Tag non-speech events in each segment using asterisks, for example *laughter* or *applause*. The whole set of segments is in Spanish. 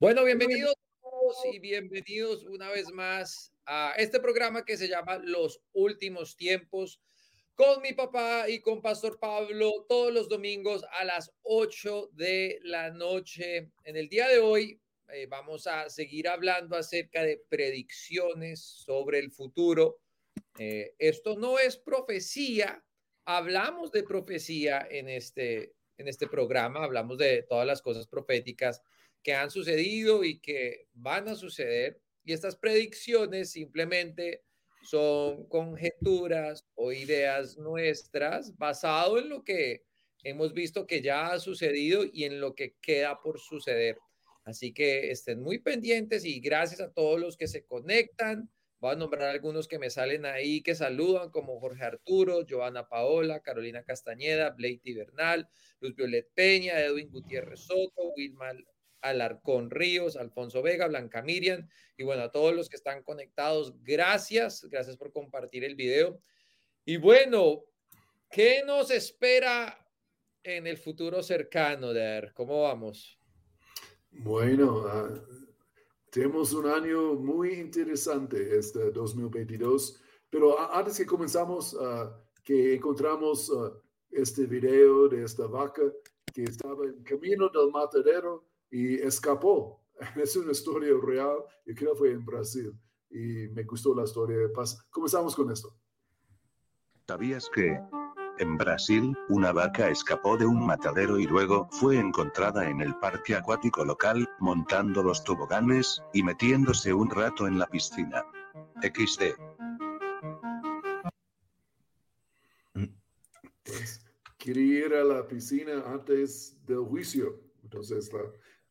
Bueno, bienvenidos y bienvenidos una vez más a este programa que se llama Los Últimos Tiempos con mi papá y con Pastor Pablo todos los domingos a las 8 de la noche. En el día de hoy eh, vamos a seguir hablando acerca de predicciones sobre el futuro. Eh, esto no es profecía, hablamos de profecía en este, en este programa, hablamos de todas las cosas proféticas que han sucedido y que van a suceder. Y estas predicciones simplemente son conjeturas o ideas nuestras basado en lo que hemos visto que ya ha sucedido y en lo que queda por suceder. Así que estén muy pendientes y gracias a todos los que se conectan. Voy a nombrar algunos que me salen ahí que saludan, como Jorge Arturo, Joana Paola, Carolina Castañeda, Blake Bernal, Luz Violet Peña, Edwin Gutiérrez Soto, Wilma Alarcón Ríos, Alfonso Vega, Blanca Miriam y bueno, a todos los que están conectados, gracias, gracias por compartir el video. Y bueno, ¿qué nos espera en el futuro cercano, Der? ¿Cómo vamos? Bueno, ah, tenemos un año muy interesante este 2022, pero antes que comenzamos, uh, que encontramos ah, este video de esta vaca que estaba en camino del matadero y escapó. *laughs* Es una historia real, y creo que fue en Brasil. Y me gustó la historia. Comenzamos con esto. ¿Sabías que en Brasil, una vaca escapó de un matadero y luego fue encontrada en el parque acuático local, montando los toboganes y metiéndose un rato en la piscina? XD. Pues, quería ir a la piscina antes del juicio. Entonces, la,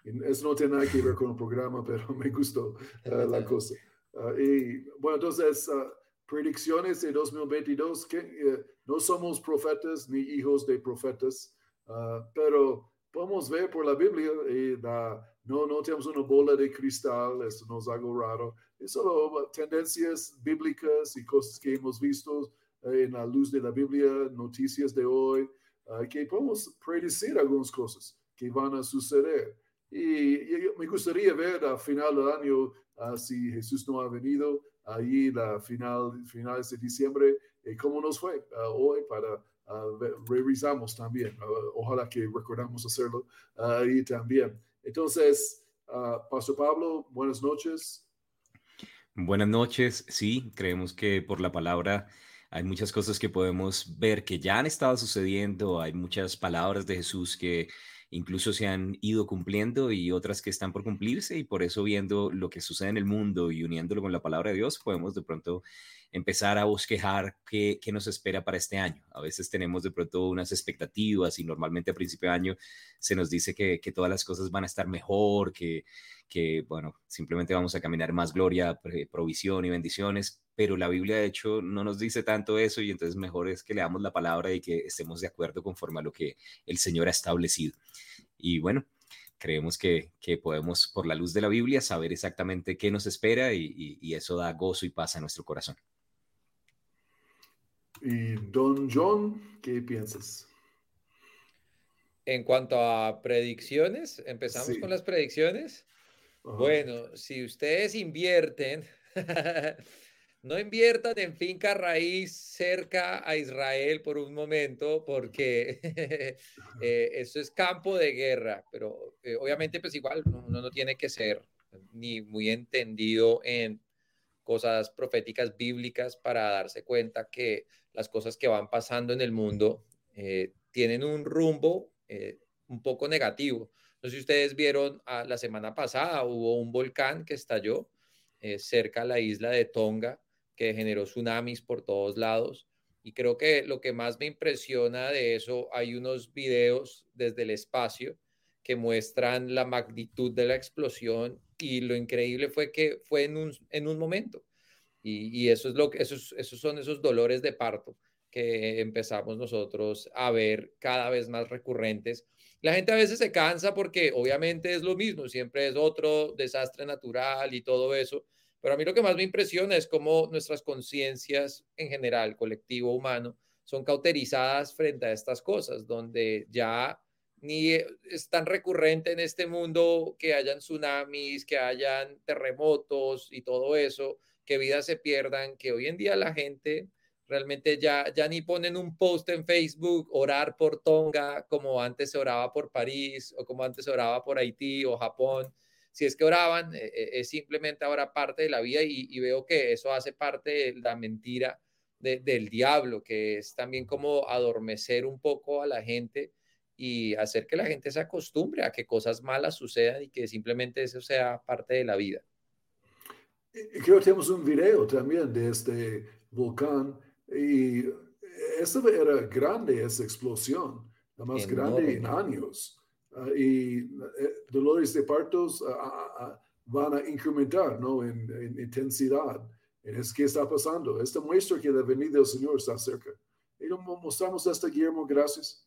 eso no tiene nada que ver con el programa, pero *laughs* me gustó uh, la cosa. Uh, y bueno, entonces, uh, predicciones de 2022, que eh, no somos profetas ni hijos de profetas, pero podemos ver por la Biblia y no, no tenemos una bola de cristal, eso nos es algo raro, es solo tendencias bíblicas y cosas que hemos visto eh, en la luz de la Biblia, noticias de hoy, que podemos predecir algunas cosas que van a suceder. Y, me gustaría ver a final del año, uh, si Jesús no ha venido, ahí la final, finales de diciembre, eh, cómo nos fue uh, hoy para uh, revisamos también. ojalá que recordamos hacerlo ahí también. Entonces, Pastor Pablo, buenas noches. Buenas noches. Sí, creemos que por la palabra hay muchas cosas que podemos ver que ya han estado sucediendo. Hay muchas palabras de Jesús que incluso se han ido cumpliendo y otras que están por cumplirse y por eso viendo lo que sucede en el mundo y uniéndolo con la palabra de Dios, podemos de pronto empezar a bosquejar qué, nos espera para este año. A veces tenemos de pronto unas expectativas y normalmente a principio de año se nos dice que, todas las cosas van a estar mejor, que, que, bueno, simplemente vamos a caminar más gloria, provisión y bendiciones, pero la Biblia de hecho no nos dice tanto eso y entonces mejor es que leamos la palabra y que estemos de acuerdo conforme a lo que el Señor ha establecido. Y bueno, creemos que, que podemos, por la luz de la Biblia, saber exactamente qué nos espera y, y eso da gozo y paz a nuestro corazón. Y Don John, ¿qué piensas? En cuanto a predicciones, empezamos con las predicciones. Bueno, si ustedes invierten, *laughs* no inviertan en finca raíz cerca a Israel por un momento, porque *laughs* eh, eso es campo de guerra, pero eh, obviamente pues igual uno no tiene que ser ni muy entendido en cosas proféticas bíblicas para darse cuenta que las cosas que van pasando en el mundo eh, tienen un rumbo eh, un poco negativo. No sé si ustedes vieron ah, la semana pasada, hubo un volcán que estalló cerca a la isla de Tonga, que generó tsunamis por todos lados. Y creo que lo que más me impresiona de eso, hay unos videos desde el espacio que muestran la magnitud de la explosión y lo increíble fue que fue en un, en un momento. Y, eso es lo que, esos, esos son esos dolores de parto que empezamos nosotros a ver cada vez más recurrentes. La gente a veces se cansa porque obviamente es lo mismo, siempre es otro desastre natural y todo eso, pero a mí lo que más me impresiona es cómo nuestras conciencias en general, colectivo humano, son cauterizadas frente a estas cosas, donde ya ni es tan recurrente en este mundo que hayan tsunamis, que hayan terremotos y todo eso, que vidas se pierdan, que hoy en día la gente realmente ya, ya ni ponen un post en Facebook, orar por Tonga, como antes se oraba por París o como antes se oraba por Haití o Japón. Si es que oraban, eh, eh, es simplemente ahora parte de la vida y, veo que eso hace parte de la mentira del diablo, que es también como adormecer un poco a la gente y hacer que la gente se acostumbre a que cosas malas sucedan y que simplemente eso sea parte de la vida. Creo que tenemos un video también de este volcán y esa era grande, esa explosión, la más grande en años. Ah, y eh, dolores de partos ah, ah, van a incrementar ¿no? en, en intensidad. Es que está pasando. Esta muestra que la venida del Señor está cerca. Y mostramos esta, Guillermo, gracias.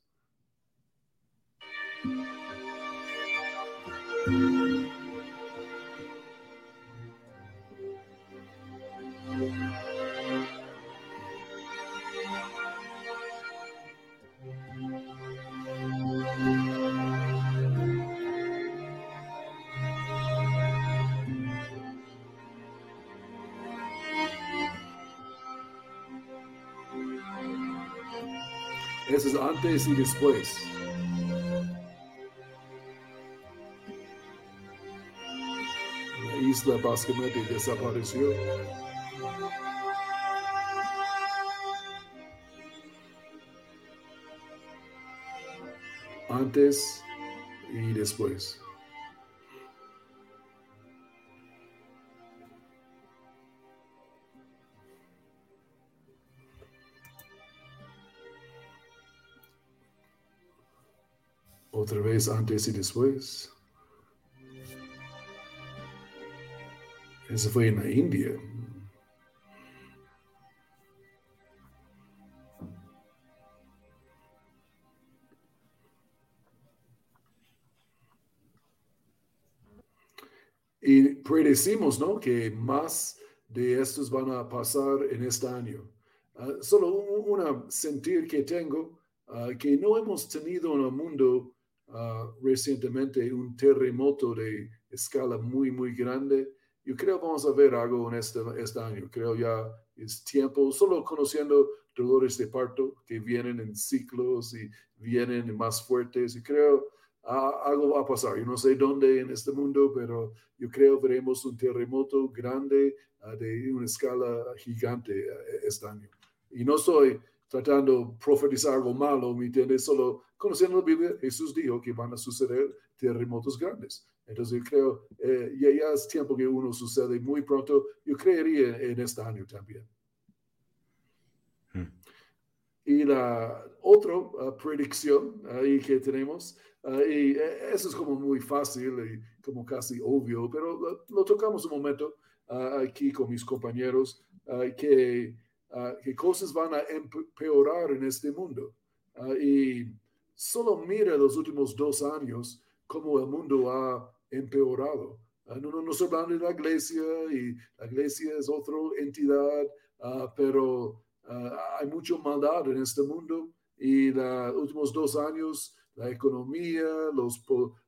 Antes y después. La isla básicamente desapareció. Antes y después. Otra vez antes y después. Eso fue en la India. Y predecimos, ¿no? Que más de estos van a pasar en este año. Ah, solo una sentir que tengo, ah, que no hemos tenido en el mundo Ah, recientemente un terremoto de escala muy, muy grande. Yo creo vamos a ver algo en este, este año. Creo ya es tiempo, solo conociendo dolores de parto que vienen en ciclos y vienen más fuertes. Y creo ah, algo va a pasar. Yo no sé dónde en este mundo, pero yo creo veremos un terremoto grande ah, de una escala gigante este año. Y no soy tratando de profetizar algo malo, ¿me entiendes? Solo conociendo la Biblia, Jesús dijo que van a suceder terremotos grandes. Entonces yo creo, eh, ya, ya, es tiempo que uno sucede muy pronto. Yo creería en, este año también. Hmm. Y la otra uh, predicción ahí que tenemos, uh, y eh, eso es como muy fácil y como casi obvio, pero lo, tocamos un momento uh, aquí con mis compañeros, que Ah, que cosas van a empeorar en este mundo. Ah, y solo mira los últimos dos años cómo el mundo ha empeorado. Uh, no, no hablando de la iglesia y la iglesia es otra entidad, pero hay mucha maldad en este mundo y los últimos dos años la economía, los,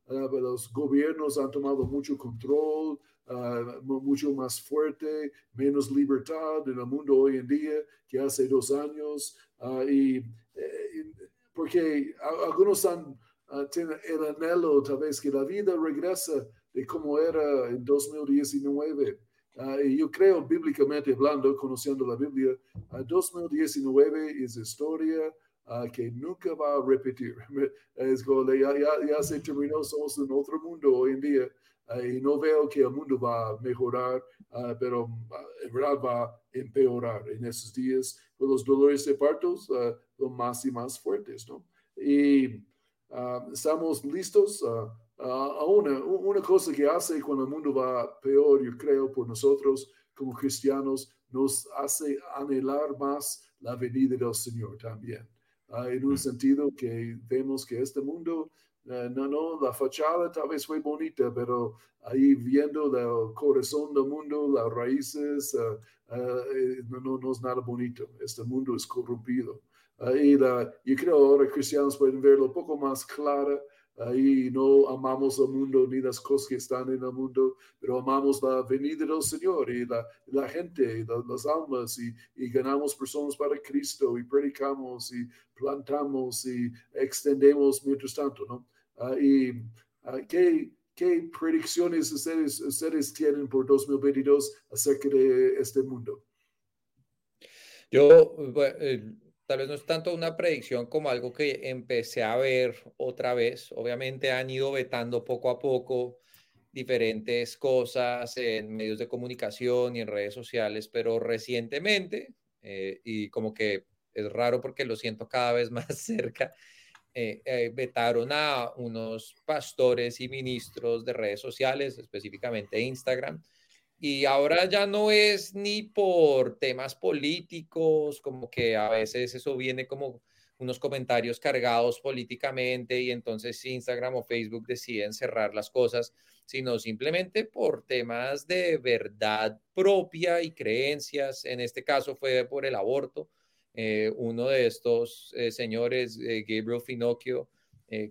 los gobiernos han tomado mucho control, Ah, mucho más fuerte, menos libertad en el mundo hoy en día que hace dos años. Ah, y, eh, porque algunos han, uh, tienen el anhelo tal vez que la vida regresa de como era en 2019. y yo creo bíblicamente hablando, conociendo la Biblia, 2019 es historia que nunca va a repetir. *laughs* Es como ya, ya, ya, se terminó, somos en otro mundo hoy en día y no veo que el mundo va a mejorar, ah, pero ah, en verdad va a empeorar en esos días. Los dolores de partos uh, son más y más fuertes, ¿no? Y estamos listos a una, una cosa que hace cuando el mundo va peor, yo creo, por nosotros como cristianos, nos hace anhelar más la venida del Señor también. en un sentido que vemos que este mundo eh, no, no, la fachada tal vez fue bonita, pero ahí viendo el corazón del mundo, las raíces, uh, uh, no, no, es nada bonito. Este mundo es corrompido. y la, yo creo ahora cristianos pueden verlo un poco más clara ahí no amamos el mundo ni las cosas que están en el mundo, pero amamos la venida del Señor y la, la gente, las almas y, y, ganamos personas para Cristo y predicamos y plantamos y extendemos mientras tanto, ¿no? Ah, y uh, ¿qué, ¿qué, predicciones ustedes, ustedes tienen por 2022 acerca de este mundo? Yo, eh, tal vez no es tanto una predicción como algo que empecé a ver otra vez. Obviamente han ido vetando poco a poco diferentes cosas en medios de comunicación y en redes sociales, pero recientemente, eh, y como que es raro porque lo siento cada vez *laughs* más cerca, eh, eh, vetaron a unos pastores y ministros de redes sociales, específicamente Instagram, y ahora ya no es ni por temas políticos, como que a veces eso viene como unos comentarios cargados políticamente y entonces Instagram o Facebook deciden cerrar las cosas, sino simplemente por temas de verdad propia y creencias. En este caso fue por el aborto. Eh, uno de estos eh, señores, eh, Gabriel Finocchio,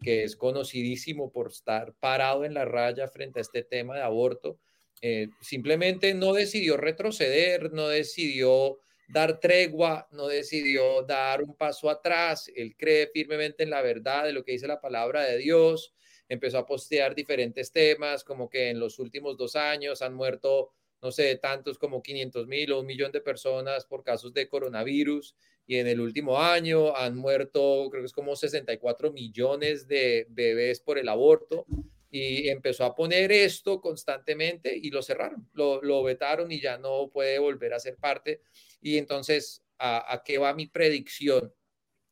que es conocidísimo por estar parado en la raya frente a este tema de aborto, eh, simplemente no decidió retroceder, no decidió dar tregua, no decidió dar un paso atrás. Él cree firmemente en la verdad de lo que dice la palabra de Dios. Empezó a postear diferentes temas, como que en los últimos dos años han muerto, no sé, tantos como 500 mil o un millón de personas por casos de coronavirus. Y en el último año han muerto, creo que es como 64 millones de bebés por el aborto y empezó a poner esto constantemente y lo cerraron, lo, lo vetaron y ya no puede volver a ser parte. Y entonces, ¿a, qué va mi predicción?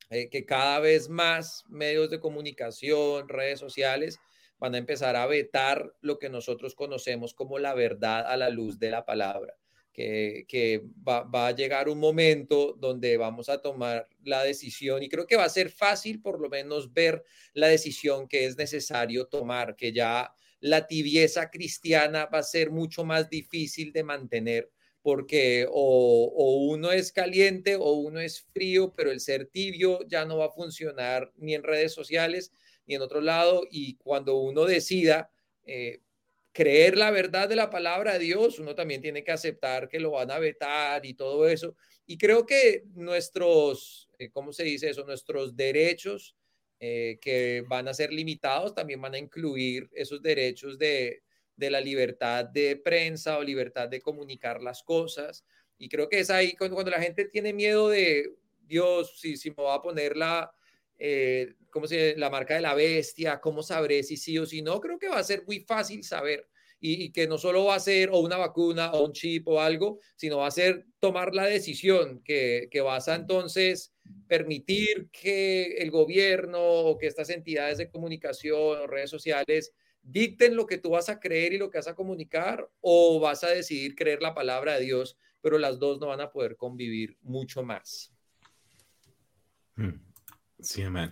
Eh, que cada vez más medios de comunicación, redes sociales, van a empezar a vetar lo que nosotros conocemos como la verdad a la luz de la palabra que, va, a llegar un momento donde vamos a tomar la decisión y creo que va a ser fácil por lo menos ver la decisión que es necesario tomar, que ya la tibieza cristiana va a ser mucho más difícil de mantener porque o, o, uno es caliente o uno es frío, pero el ser tibio ya no va a funcionar ni en redes sociales ni en otro lado y cuando uno decida... Eh, creer la verdad de la palabra de Dios, uno también tiene que aceptar que lo van a vetar y todo eso. Y creo que nuestros, eh, ¿cómo se dice eso? Nuestros derechos eh, que van a ser limitados también van a incluir esos derechos de, de la libertad de prensa o libertad de comunicar las cosas. Y creo que es ahí cuando, cuando la gente tiene miedo de, Dios, si, si me va a poner la, eh, ¿cómo se la marca de la bestia? ¿Cómo sabré si sí o si no? Creo que va a ser muy fácil saber y, que no solo va a ser o una vacuna o un chip o algo, sino va a ser tomar la decisión que, que vas a entonces permitir que el gobierno o que estas entidades de comunicación o redes sociales dicten lo que tú vas a creer y lo que vas a comunicar o vas a decidir creer la palabra de Dios, pero las dos no van a poder convivir mucho más. Hmm. Sí, man.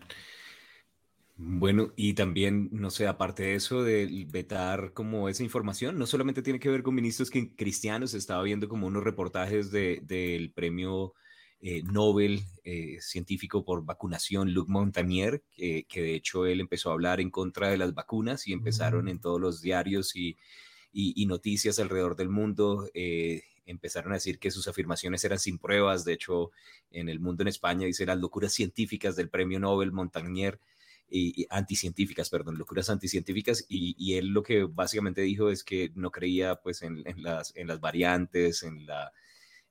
Bueno, y también, no sé, aparte de eso, de vetar como esa información, no solamente tiene que ver con ministros que, cristianos, estaba viendo como unos reportajes del premio eh, Nobel eh, científico por vacunación, Luc Montagnier, que, de hecho él empezó a hablar en contra de las vacunas y empezaron mm. en todos los diarios y, y, noticias alrededor del mundo. Empezaron a decir que sus afirmaciones eran sin pruebas. De hecho, en el mundo en España dice las locuras científicas del premio Nobel Montagnier y, anticientíficas, perdón, locuras anticientíficas. Y, y, él lo que básicamente dijo es que no creía pues en, las, en las variantes, en la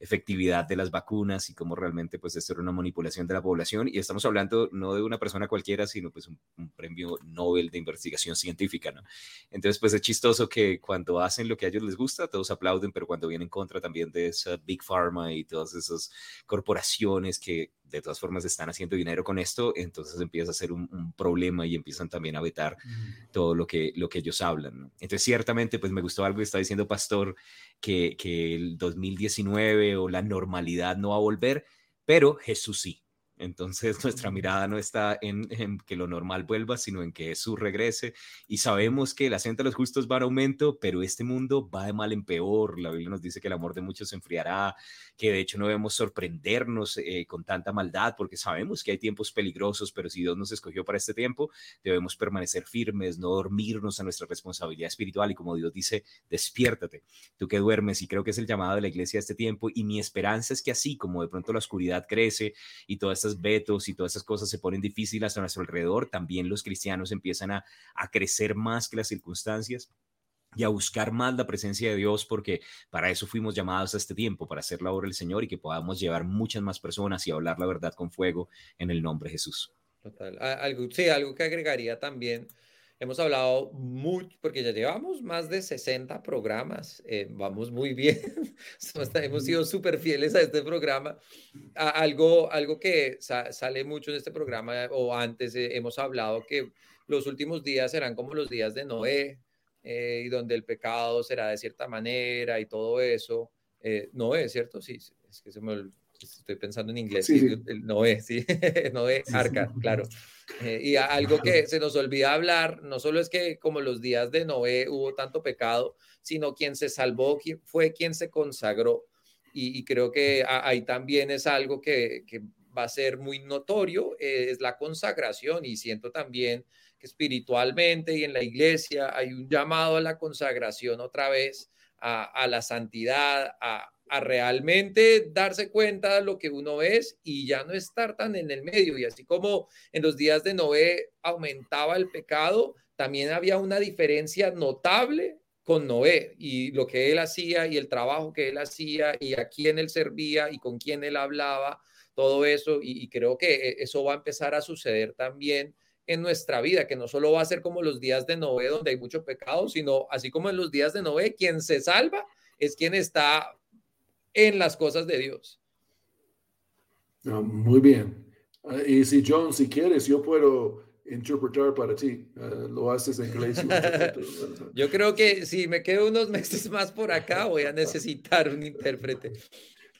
efectividad de las vacunas y cómo realmente pues esto era una manipulación de la población y estamos hablando no de una persona cualquiera sino pues un, premio Nobel de investigación científica, ¿no? Entonces pues es chistoso que cuando hacen lo que a ellos les gusta todos aplauden pero cuando vienen en contra también de esa Big Pharma y todas esas corporaciones que de todas formas están haciendo dinero con esto, entonces empieza a ser un, problema y empiezan también a vetar mm. todo lo que, lo que ellos hablan. Entonces, ciertamente, pues me gustó algo que está diciendo Pastor, que, que el 2019 o la normalidad no va a volver, pero Jesús sí. Entonces *laughs* nuestra mirada no está en, que lo normal vuelva, sino en que Jesús regrese. Y sabemos que la gente de los justos va en aumento, pero este mundo va de mal en peor. La Biblia nos dice que el amor de muchos se enfriará, que de hecho no debemos sorprendernos eh, con tanta maldad, porque sabemos que hay tiempos peligrosos, pero si Dios nos escogió para este tiempo, debemos permanecer firmes, no dormirnos a nuestra responsabilidad espiritual. Y como Dios dice, despiértate, tú que duermes. Y creo que es el llamado de la iglesia a este tiempo. Y mi esperanza es que así como de pronto la oscuridad crece y todas estas vetos y todas esas cosas se ponen difíciles a nuestro alrededor, también los cristianos empiezan a, a crecer más que las circunstancias y a buscar más la presencia de Dios, porque para eso fuimos llamados a este tiempo, para hacer la obra del Señor y que podamos llevar muchas más personas y hablar la verdad con fuego en el nombre de Jesús. Total. Algo, sí, algo que agregaría también Hemos hablado mucho, porque ya llevamos más de 60 programas, eh, vamos muy bien, *laughs* hemos sido súper fieles a este programa. algo, algo que sale mucho en este programa, o antes eh, hemos hablado que los últimos días serán como los días de Noé, eh, y donde el pecado será de cierta manera y todo eso. Noé, ¿cierto? Sí, es que se me estoy pensando en inglés, sí, Noé, sí, *laughs* Noé, arca, claro. Eh, y algo que se nos olvida hablar, no solo es que como los días de Noé hubo tanto pecado, sino quien se salvó fue quien se consagró. Y, creo que ahí también es algo que, que va a ser muy notorio, eh, es la consagración. Y siento también que espiritualmente y en la iglesia hay un llamado a la consagración otra vez, a, la santidad, a, realmente darse cuenta de lo que uno es y ya no estar tan en el medio. Y así como en los días de Noé aumentaba el pecado, también había una diferencia notable con Noé y lo que él hacía y el trabajo que él hacía y a quién él servía y con quién él hablaba, todo eso. Y, creo que e, eso va a empezar a suceder también en nuestra vida, que no solo va a ser como los días de Noé donde hay mucho pecado, sino así como en los días de Noé, quien se salva es quien está en las cosas de Dios. muy bien. Ah, y si John, si quieres, yo puedo interpretar para ti. Ah, lo haces en inglés. *laughs* yo creo que si me quedo unos meses más por acá, voy a necesitar un intérprete.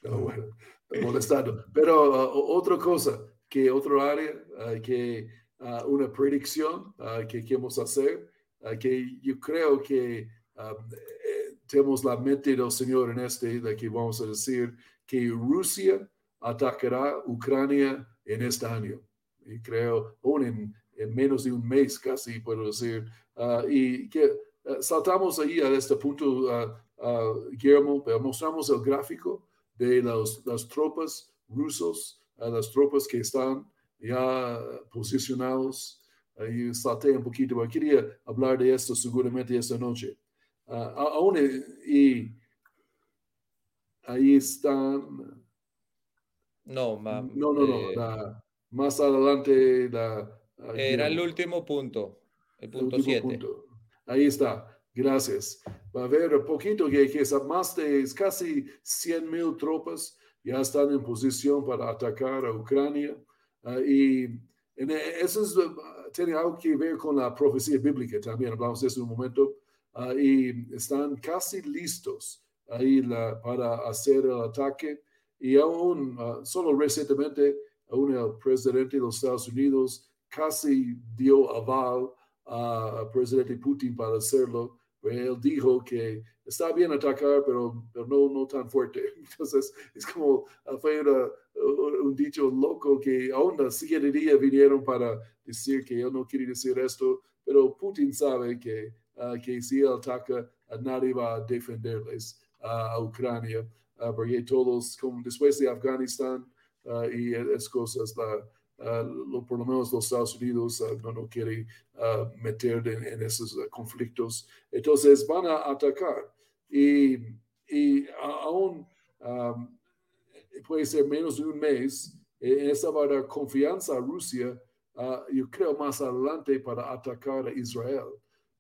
No, bueno, molestando. Pero ah, otra cosa, que otro área, que una predicción que queremos hacer, que yo creo que tenemos la mente del Señor en este, de que vamos a decir que Rusia atacará Ucrania en este año. Y creo, aún en, menos de un mes casi, puedo decir. Ah, y que ah, saltamos ahí a este punto, Guillermo, mostramos el gráfico de las tropas rusos, las tropas que están ya posicionados. Ahí salté un poquito, pero quería hablar de esto seguramente esta noche. Uh, aún y ahí están. No, no, no, no. Eh, más adelante. La, era el último punto, el punto 7. Ahí está. Gracias. Va a haber un poquito que, que es más de casi 100 mil tropas ya están en posición para atacar a Ucrania. Uh, y en, eso es, uh, tiene algo que ver con la profecía bíblica también. Hablamos de eso en un momento. Ah, y están casi listos ahí la, para hacer el ataque. Y aún, uh, solo recientemente, aún el presidente de los Estados Unidos casi dio aval al presidente Putin para hacerlo. Él dijo que está bien atacar, pero, pero no, no tan fuerte. *laughs* Entonces, es como fue un dicho loco que aún el siguiente día vinieron para decir que él no quiere decir esto, pero Putin sabe que Ah, que si él ataca, nadie va a defenderles a Ucrania, ah, porque todos, después de Afganistán ah, y es cosas, por lo menos los Estados Unidos no, no quiere meter en, esos conflictos. Entonces van a atacar y, y aún puede ser menos de un mes, eh, esa va a dar confianza a Rusia, yo creo más adelante para atacar a Israel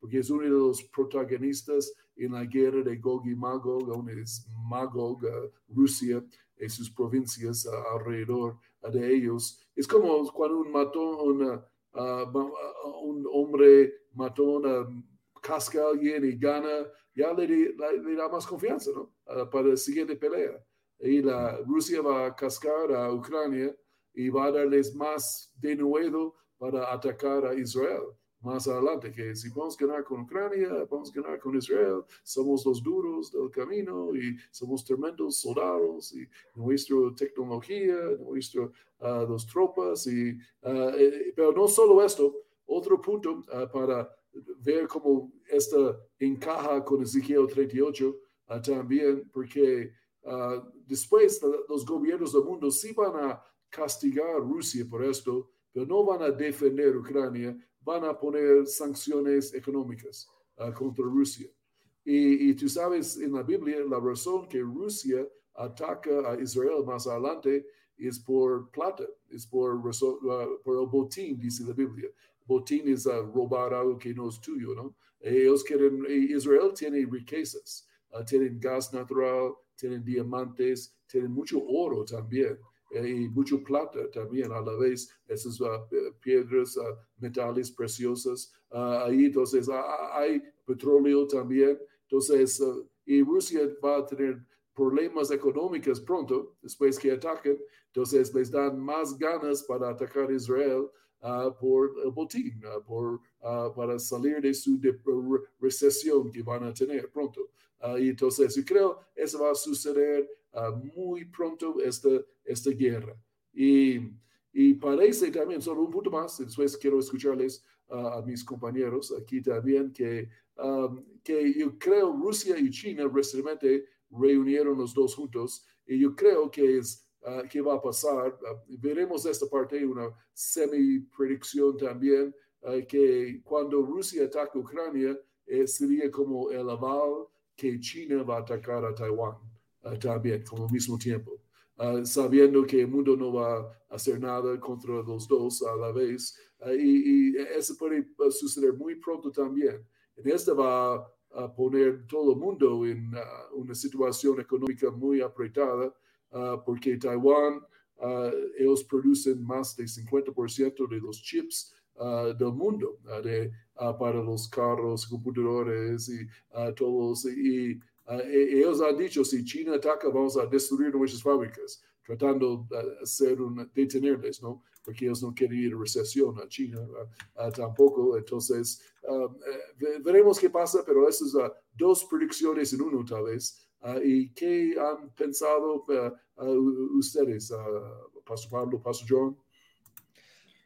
porque es uno de los protagonistas en la guerra de Gog y Magog, donde es Magog, uh, Rusia y sus provincias uh, alrededor de ellos. Es como cuando un, mató una, uh, un hombre mató una casca a alguien y gana, ya le, le, da más confianza ¿no? para la siguiente pelea. Y la Rusia va a cascar a Ucrania y va a darles más de nuevo para atacar a Israel más adelante, que si vamos a ganar con Ucrania, vamos a ganar con Israel, somos los duros del camino y somos tremendos soldados y nuestra tecnología, nuestras uh, dos tropas, y, uh, pero no solo esto, otro punto uh, para ver cómo esto encaja con Ezequiel 38 también, porque después los gobiernos del mundo sí van a castigar a Rusia por esto, pero no van a defender Ucrania, van a poner sanciones económicas uh, contra Rusia. Y, y, tú sabes en la Biblia la razón que Rusia ataca a Israel más adelante es por plata, es por, uh, por el botín, dice la Biblia. Botín es uh, robar algo que no es tuyo, ¿no? Ellos quieren, Israel tiene riquezas, tienen gas natural, tienen diamantes, tienen mucho oro también y mucho plata también a la vez, esas uh, piedras, uh, metales preciosos. Uh, ahí entonces hay petróleo también. Entonces, y Rusia va a tener problemas económicos pronto, después que ataquen. Entonces, les dan más ganas para atacar Israel por el botín, por, para salir de su recesión que van a tener pronto. y entonces, yo creo eso va a suceder muy pronto esta, esta guerra. Y, y, parece también, solo un punto más, después quiero escucharles a mis compañeros aquí también, que, um, que yo creo Rusia y China recientemente reunieron los dos juntos y yo creo que es Uh, que va a pasar. Uh, veremos esta parte, una semi-predicción también, uh, que cuando Rusia ataca Ucrania, eh, sería como el aval que China va a atacar a Taiwán. Ah, también, como mismo tiempo. Sabiendo que el mundo no va a hacer nada contra los dos a la vez. Y, y, eso puede suceder muy pronto también. En esta va a poner todo el mundo en una situación económica muy apretada, porque Taiwán, ellos producen más del 50% de los chips del mundo de, para los carros, computadores y todos. Y Uh, ellos han dicho, si China ataca, vamos a destruir nuestras fábricas, tratando de hacer un, detenerles, ¿no? Porque ellos no quieren ir a recesión a China uh, tampoco. Entonces, eh, veremos qué pasa, pero esas son dos predicciones en uno, tal vez. ¿Y qué han pensado ustedes, Pastor Pablo, Pastor John?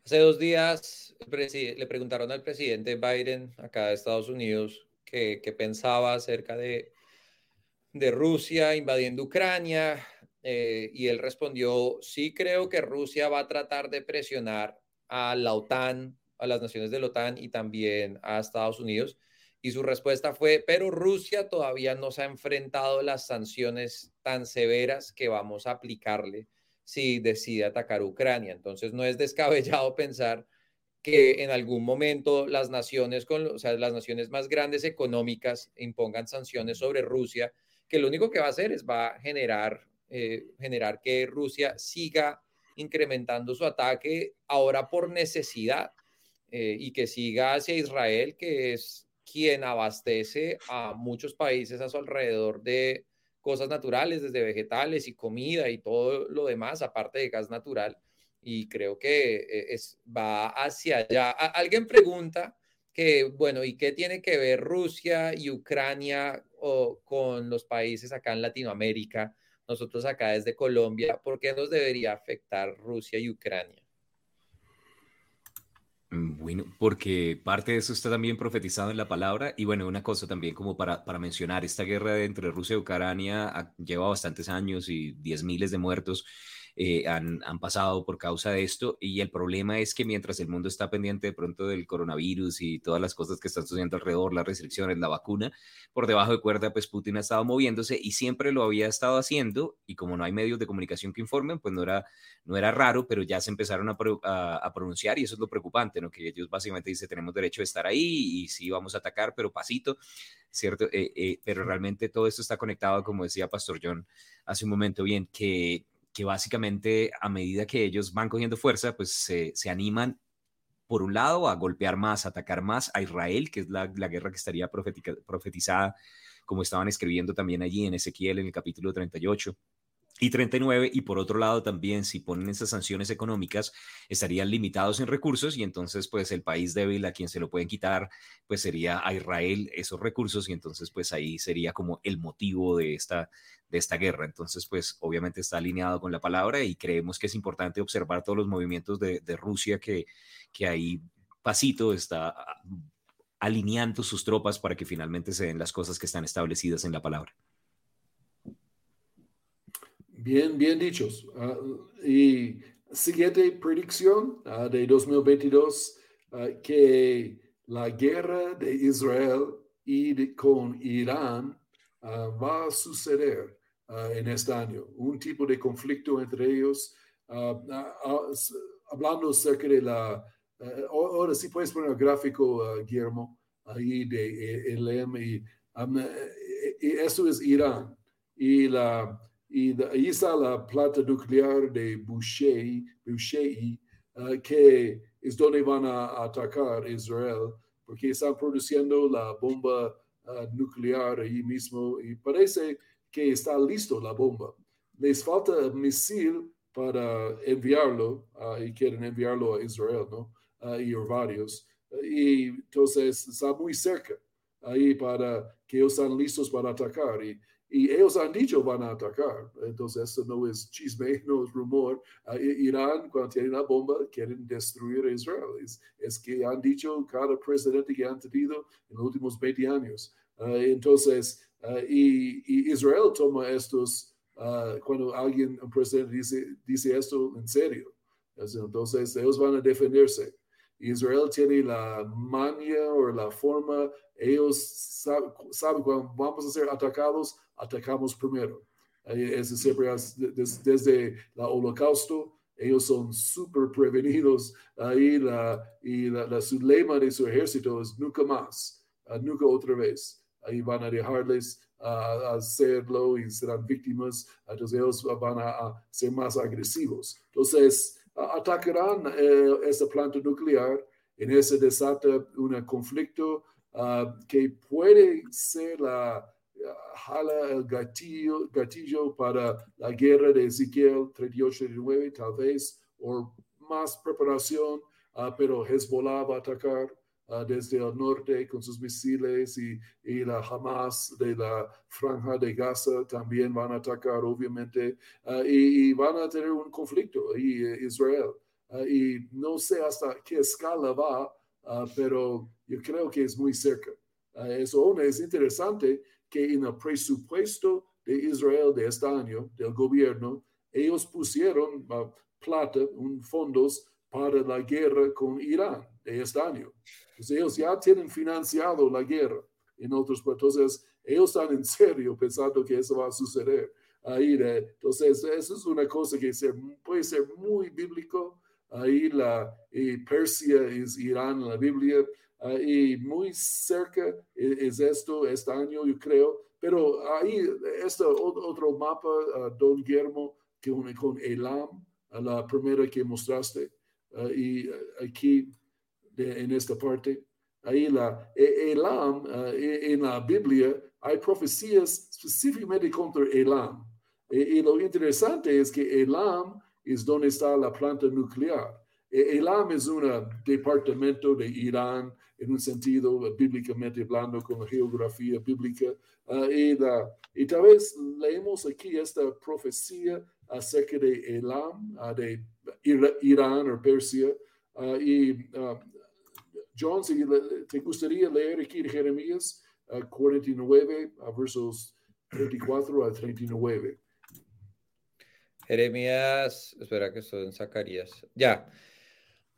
Hace dos días le preguntaron al presidente Biden acá de Estados Unidos qué pensaba acerca de de Rusia invadiendo Ucrania eh, y él respondió, sí creo que Rusia va a tratar de presionar a la OTAN, a las naciones de la OTAN y también a Estados Unidos. Y su respuesta fue, pero Rusia todavía no se ha enfrentado a las sanciones tan severas que vamos a aplicarle si decide atacar Ucrania. Entonces no es descabellado pensar que en algún momento las naciones, con, o sea, las naciones más grandes económicas impongan sanciones sobre Rusia que lo único que va a hacer es va a generar, eh, generar que Rusia siga incrementando su ataque ahora por necesidad eh, y que siga hacia Israel, que es quien abastece a muchos países a su alrededor de cosas naturales, desde vegetales y comida y todo lo demás, aparte de gas natural. Y creo que eh, es, va hacia allá. alguien pregunta que, bueno, ¿y qué tiene que ver Rusia y Ucrania o con los países acá en Latinoamérica? Nosotros acá desde Colombia, ¿por qué nos debería afectar Rusia y Ucrania? Mm, bueno, porque parte de eso está también profetizado en la palabra. Y bueno, una cosa también como para, para mencionar, esta guerra entre Rusia y Ucrania lleva bastantes años y diez miles de muertos. Eh, han, pasado por causa de esto y el problema es que mientras el mundo está pendiente de pronto del coronavirus y todas las cosas que están sucediendo alrededor, las restricciones, la vacuna, por debajo de cuerda, pues Putin ha estado moviéndose y siempre lo había estado haciendo y como no hay medios de comunicación que informen, pues no era, no era raro, pero ya se empezaron a, a, pronunciar y eso es lo preocupante, ¿no? Que ellos básicamente dicen tenemos derecho a estar ahí y sí vamos a atacar, pero pasito. ¿cierto? Eh, eh, pero realmente todo esto está conectado, como decía Pastor John hace un momento bien, que que básicamente a medida que ellos van cogiendo fuerza, pues se, animan, por un lado, a golpear más, a atacar más a Israel, que es la, guerra que estaría profetizada, como estaban escribiendo también allí en Ezequiel en el capítulo 38. Y 39, y por otro lado también si ponen esas sanciones económicas, estarían limitados en recursos y entonces pues el país débil a quien se lo pueden quitar, pues sería a Israel esos recursos y entonces pues ahí sería como el motivo de esta, de esta guerra. Entonces pues obviamente está alineado con la palabra y creemos que es importante observar todos los movimientos de, de Rusia que, que ahí pasito está alineando sus tropas para que finalmente se den las cosas que están establecidas en la palabra. Bien, bien dichos. Ah, y siguiente predicción uh, de 2022, ah, que la guerra de Israel y con Irán va a suceder en este año. Un tipo de conflicto entre ellos. hablando acerca de la... ahora sí puedes poner el gráfico, Guillermo, ahí de el y, y eso es Irán. Y la y ahí está la planta nuclear de Boucher, Boucher uh, que es donde van a atacar Israel, porque están produciendo la bomba uh, nuclear ahí mismo y parece que está listo la bomba. Les falta el misil para enviarlo uh, y quieren enviarlo a Israel, ¿no? y varios. Y entonces está muy cerca ahí para que ellos están listos para atacar. Y y ellos han dicho van a atacar. Entonces, esto no es chisme, *laughs* no es rumor. Uh, Irán, cuando tienen la bomba, quieren destruir a Israel. Es, que han dicho cada presidente que han tenido en los últimos 20 años. Uh, entonces, uh, y, y, Israel toma estos, cuando alguien, un presidente dice, dice esto en serio. Entonces, ellos van a defenderse. Israel tiene la mania o la forma, ellos saben, cuando vamos a ser atacados, atacamos primero. Es siempre desde el holocausto, ellos son súper prevenidos ahí la, y la, su lema de su ejército es nunca más, uh, nunca otra vez. Ahí van a dejarles uh, hacerlo y serán víctimas, entonces ellos van a, ser más agresivos. Entonces, atacarán uh, esta planta nuclear en ese desata un conflicto que puede ser la jala el gatillo, gatillo para la guerra de Ezequiel 38-39, tal vez, o más preparación, uh, pero Hezbollah va a atacar desde el norte con sus misiles y, y, la Hamas de la franja de Gaza también van a atacar, obviamente, uh, y, y, van a tener un conflicto ahí Israel. y no sé hasta qué escala va, pero yo creo que es muy cerca. eso es interesante que en el presupuesto de Israel de este año, del gobierno, ellos pusieron uh, plata, un fondos para la guerra con Irán de este año. Entonces ellos ya tienen financiado la guerra. En otros, entonces ellos están en serio pensando que eso va a suceder. Ahí, entonces, eso es una cosa que puede ser muy bíblico. Ahí la Persia es Irán la Biblia. Ah, y muy cerca e, es esto este año, yo creo. Pero ahí, este otro mapa, uh, Don Guillermo, que con Elam, la primera que mostraste, y aquí en esta parte, ahí la e, Elam, e, en la Biblia, hay profecías específicamente contra Elam. Y, lo interesante es que Elam es donde está la planta nuclear. Elam es un departamento de Irán en un sentido bíblicamente hablando con la geografía bíblica. Ah, y, y, tal vez leemos aquí esta profecía acerca de Elam, uh, de Irán o Persia. Uh, y John, si te gustaría leer aquí de Jeremías 49, versos 34 a 39. Jeremías, espera que estoy en Zacarías. Ya.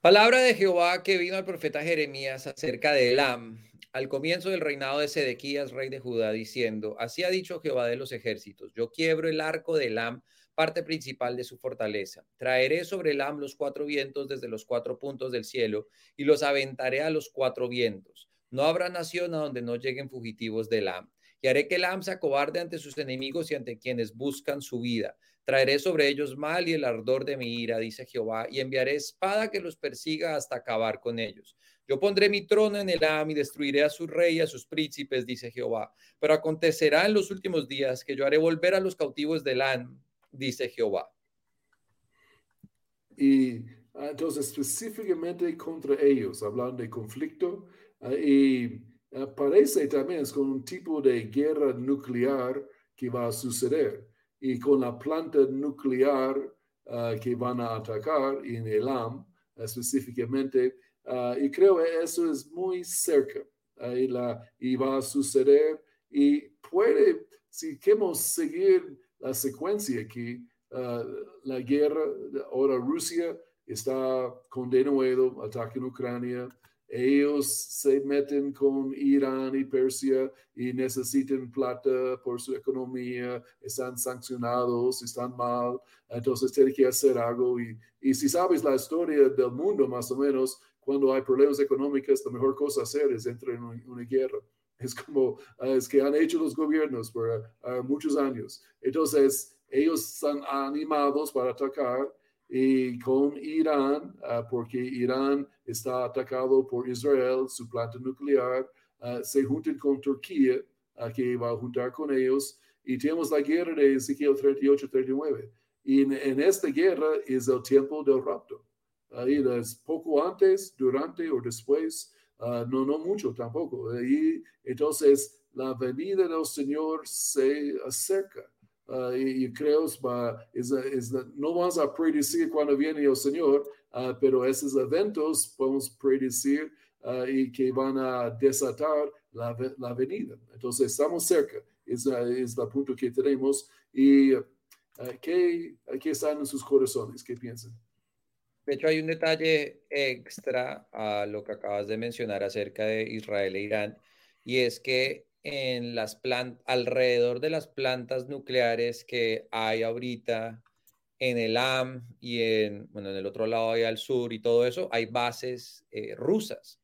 Palabra de Jehová que vino al profeta Jeremías acerca de Elam, al comienzo del reinado de Sedequías, rey de Judá, diciendo, así ha dicho Jehová de los ejércitos, yo quiebro el arco de Elam, parte principal de su fortaleza. Traeré sobre Elam los cuatro vientos desde los cuatro puntos del cielo y los aventaré a los cuatro vientos. No habrá nación a donde no lleguen fugitivos de Elam. Y haré que Elam se acobarde ante sus enemigos y ante quienes buscan su vida Traeré sobre ellos mal y el ardor de mi ira, dice Jehová, y enviaré espada que los persiga hasta acabar con ellos. Yo pondré mi trono en el Am y destruiré a su rey y a sus príncipes, dice Jehová. Pero acontecerá en los últimos días que yo haré volver a los cautivos del Am, dice Jehová. Y ah, entonces específicamente contra ellos, hablando de conflicto, ah, y ah, parece también es con un tipo de guerra nuclear que va a suceder. Y con la planta nuclear que van a atacar en Elam específicamente, y creo que eso es muy cerca y, la, y va a suceder y puede, si queremos seguir la secuencia aquí, Ah, la guerra, ahora Rusia está con de nuevo ataque en Ucrania. Ellos se meten con Irán y Persia y necesitan plata por su economía, están sancionados, están mal, entonces tienen que hacer algo. Y, y si sabes la historia del mundo, más o menos, cuando hay problemas económicos, la mejor cosa hacer es entrar en una, guerra. Es como ah, es que han hecho los gobiernos por ah, muchos años. Entonces, ellos están animados para atacar y con Irán, ah, porque Irán está atacado por Israel, su planta nuclear, ah, se juntan con Turquía, uh, que va a juntar con ellos, y tenemos la guerra de Ezequiel 38-39. Y en, esta guerra es el tiempo del rapto. Ahí es poco antes, durante o después, no, no mucho tampoco. Y entonces la venida del Señor se acerca. Uh, y, creo es, no vamos a predecir cuando viene el Señor, uh, pero esos eventos podemos predecir uh, y que van a desatar la, la venida. Entonces estamos cerca, es, es el punto que tenemos. ¿Y ¿qué, qué están en sus corazones? ¿Qué piensan? De hecho, hay un detalle extra a lo que acabas de mencionar acerca de Israel e Irán, y es que en las alrededor de las plantas nucleares que hay ahorita en el AM y en, bueno, en el otro lado ahí al sur y todo eso, hay bases eh, rusas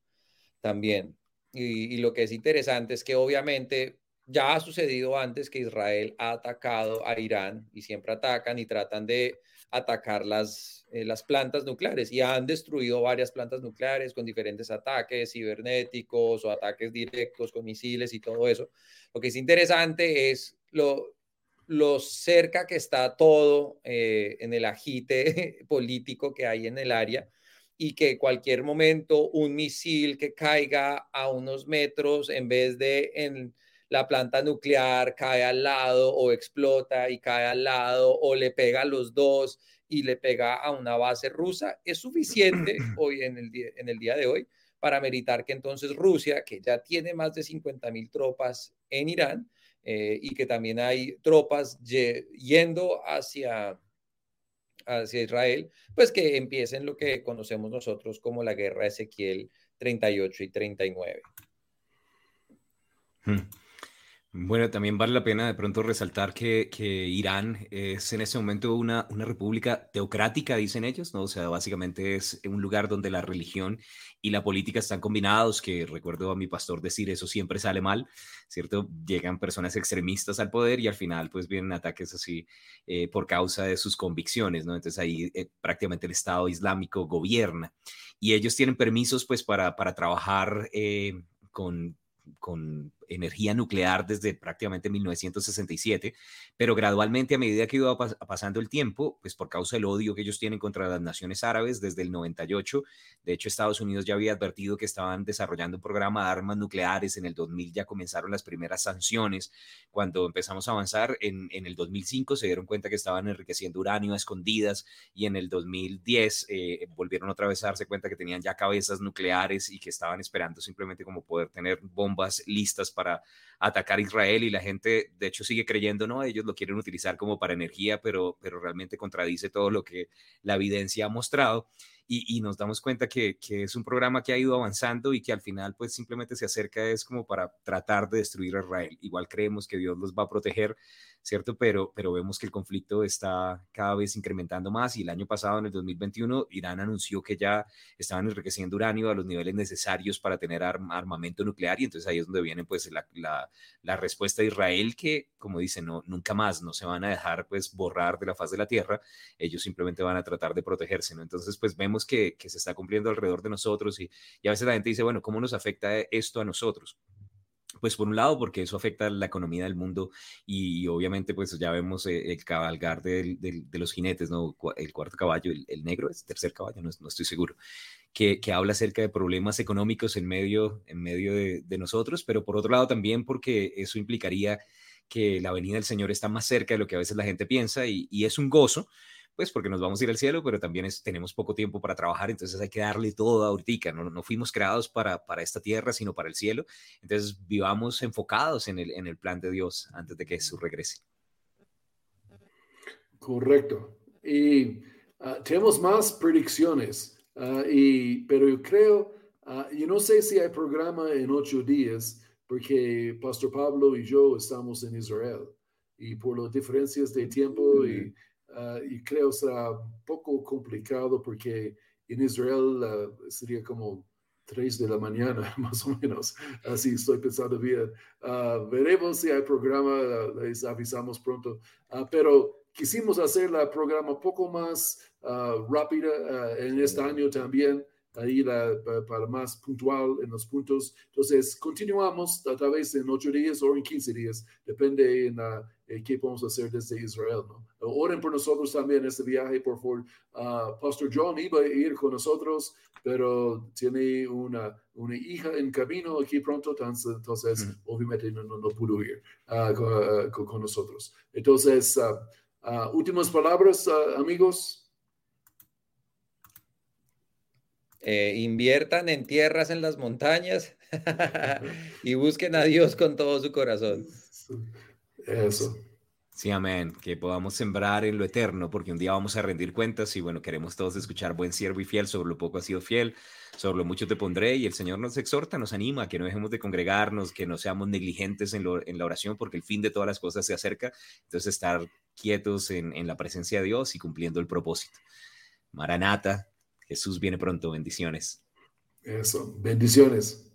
también. Y, y, lo que es interesante es que obviamente ya ha sucedido antes que Israel ha atacado a Irán y siempre atacan y tratan de atacar las, eh, las plantas nucleares y han destruido varias plantas nucleares con diferentes ataques cibernéticos o ataques directos con misiles y todo eso. Lo que es interesante es lo, lo cerca que está todo eh, en el agite *laughs* político que hay en el área y que cualquier momento un misil que caiga a unos metros en vez de en la planta nuclear cae al lado o explota y cae al lado o le pega a los dos y le pega a una base rusa, es suficiente *clears throat* hoy en el, día, en el día de hoy para meritar que entonces Rusia, que ya tiene más de 50 mil tropas en Irán eh, y que también hay tropas yendo hacia, hacia Israel, pues que empiecen lo que conocemos nosotros como la guerra Ezequiel 38 y 39. Bueno, también vale la pena de pronto resaltar que, que Irán es en este momento una, una república teocrática, dicen ellos, ¿no? O sea, básicamente es un lugar donde la religión y la política están combinados, que recuerdo a mi pastor decir, eso siempre sale mal, ¿cierto? Llegan personas extremistas al poder y al final pues vienen ataques así eh, por causa de sus convicciones, ¿no? Entonces ahí eh, prácticamente el Estado Islámico gobierna y ellos tienen permisos pues para, para trabajar eh, con, con energía nuclear desde prácticamente 1967, pero gradualmente a medida que iba pasando el tiempo, pues por causa del odio que ellos tienen contra las naciones árabes desde el 98, de hecho Estados Unidos ya había advertido que estaban desarrollando un programa de armas nucleares, en el 2000 ya comenzaron las primeras sanciones, cuando empezamos a avanzar en, en el 2005 se dieron cuenta que estaban enriqueciendo uranio a escondidas y en el 2010 eh, volvieron otra vez a darse cuenta que tenían ya cabezas nucleares y que estaban esperando simplemente como poder tener bombas listas para atacar a Israel y la gente de hecho sigue creyendo, no, ellos lo quieren utilizar como para energía, pero, pero realmente contradice todo lo que la evidencia ha mostrado y, nos damos cuenta que, que, es un programa que ha ido avanzando y que al final pues simplemente se acerca es como para tratar de destruir a Israel. Igual creemos que Dios los va a proteger, ¿cierto? Pero, pero vemos que el conflicto está cada vez incrementando más y el año pasado, en el 2021, Irán anunció que ya estaban enriqueciendo uranio a los niveles necesarios para tener armamento nuclear y entonces ahí es donde viene pues la, la, la, respuesta de Israel que, como dicen, no, nunca más no se van a dejar pues borrar de la faz de la tierra, ellos simplemente van a tratar de protegerse, ¿no? Entonces pues vemos que, se está cumpliendo alrededor de nosotros y, y a veces la gente dice, bueno, ¿cómo nos afecta esto a nosotros? pues por un lado, porque eso afecta la economía del mundo y, obviamente pues ya vemos eh, el cabalgar de, los jinetes, ¿no? El cuarto caballo, el, negro, es tercer caballo, no, estoy seguro, que, habla acerca de problemas económicos en medio, en medio de, nosotros, pero por otro lado también porque eso implicaría que la venida del Señor está más cerca de lo que a veces la gente piensa y es un gozo pues porque nos vamos a ir al cielo, pero también tenemos poco tiempo para trabajar, entonces hay que darle todo ahorita, no, no fuimos creados para, para esta tierra, sino para el cielo, entonces vivamos enfocados en el, en el plan de Dios antes de que Jesús regrese. Correcto. Y ah, tenemos más predicciones, ah, y, pero yo creo, uh, yo no sé si hay programa en ocho días, porque Pastor Pablo y yo estamos en Israel, y por las diferencias de tiempo y Ah, y creo será un poco complicado porque en Israel ah, sería como 3 de la mañana, *laughs* más o menos. Así estoy pensando bien. Ah, veremos si hay programa, les avisamos pronto. pero quisimos hacer la programa un poco más rápida en este año también ahí la, para más puntual en los puntos. Entonces, continuamos a través en ocho días o en 15 días, depende en, eh, qué podemos hacer desde Israel. ¿no? Oren por nosotros también este viaje, por favor. Uh, Pastor John iba a ir con nosotros, pero tiene una, una hija en camino aquí pronto, entonces, obviamente no, no, pudo ir uh, con, con, nosotros. Entonces, últimas palabras, amigos. Eh, inviertan en tierras en las montañas *laughs* y busquen a Dios con todo su corazón. Eso. Sí, amén. Que podamos sembrar en lo eterno, porque un día vamos a rendir cuentas y bueno, queremos todos escuchar buen siervo y fiel, sobre lo poco ha sido fiel, sobre lo mucho te pondré y el Señor nos exhorta, nos anima, que no dejemos de congregarnos, que no seamos negligentes en, en la oración, porque el fin de todas las cosas se acerca. Entonces, estar quietos en, en la presencia de Dios y cumpliendo el propósito. Maranata, Jesús viene pronto. Bendiciones. Eso, bendiciones.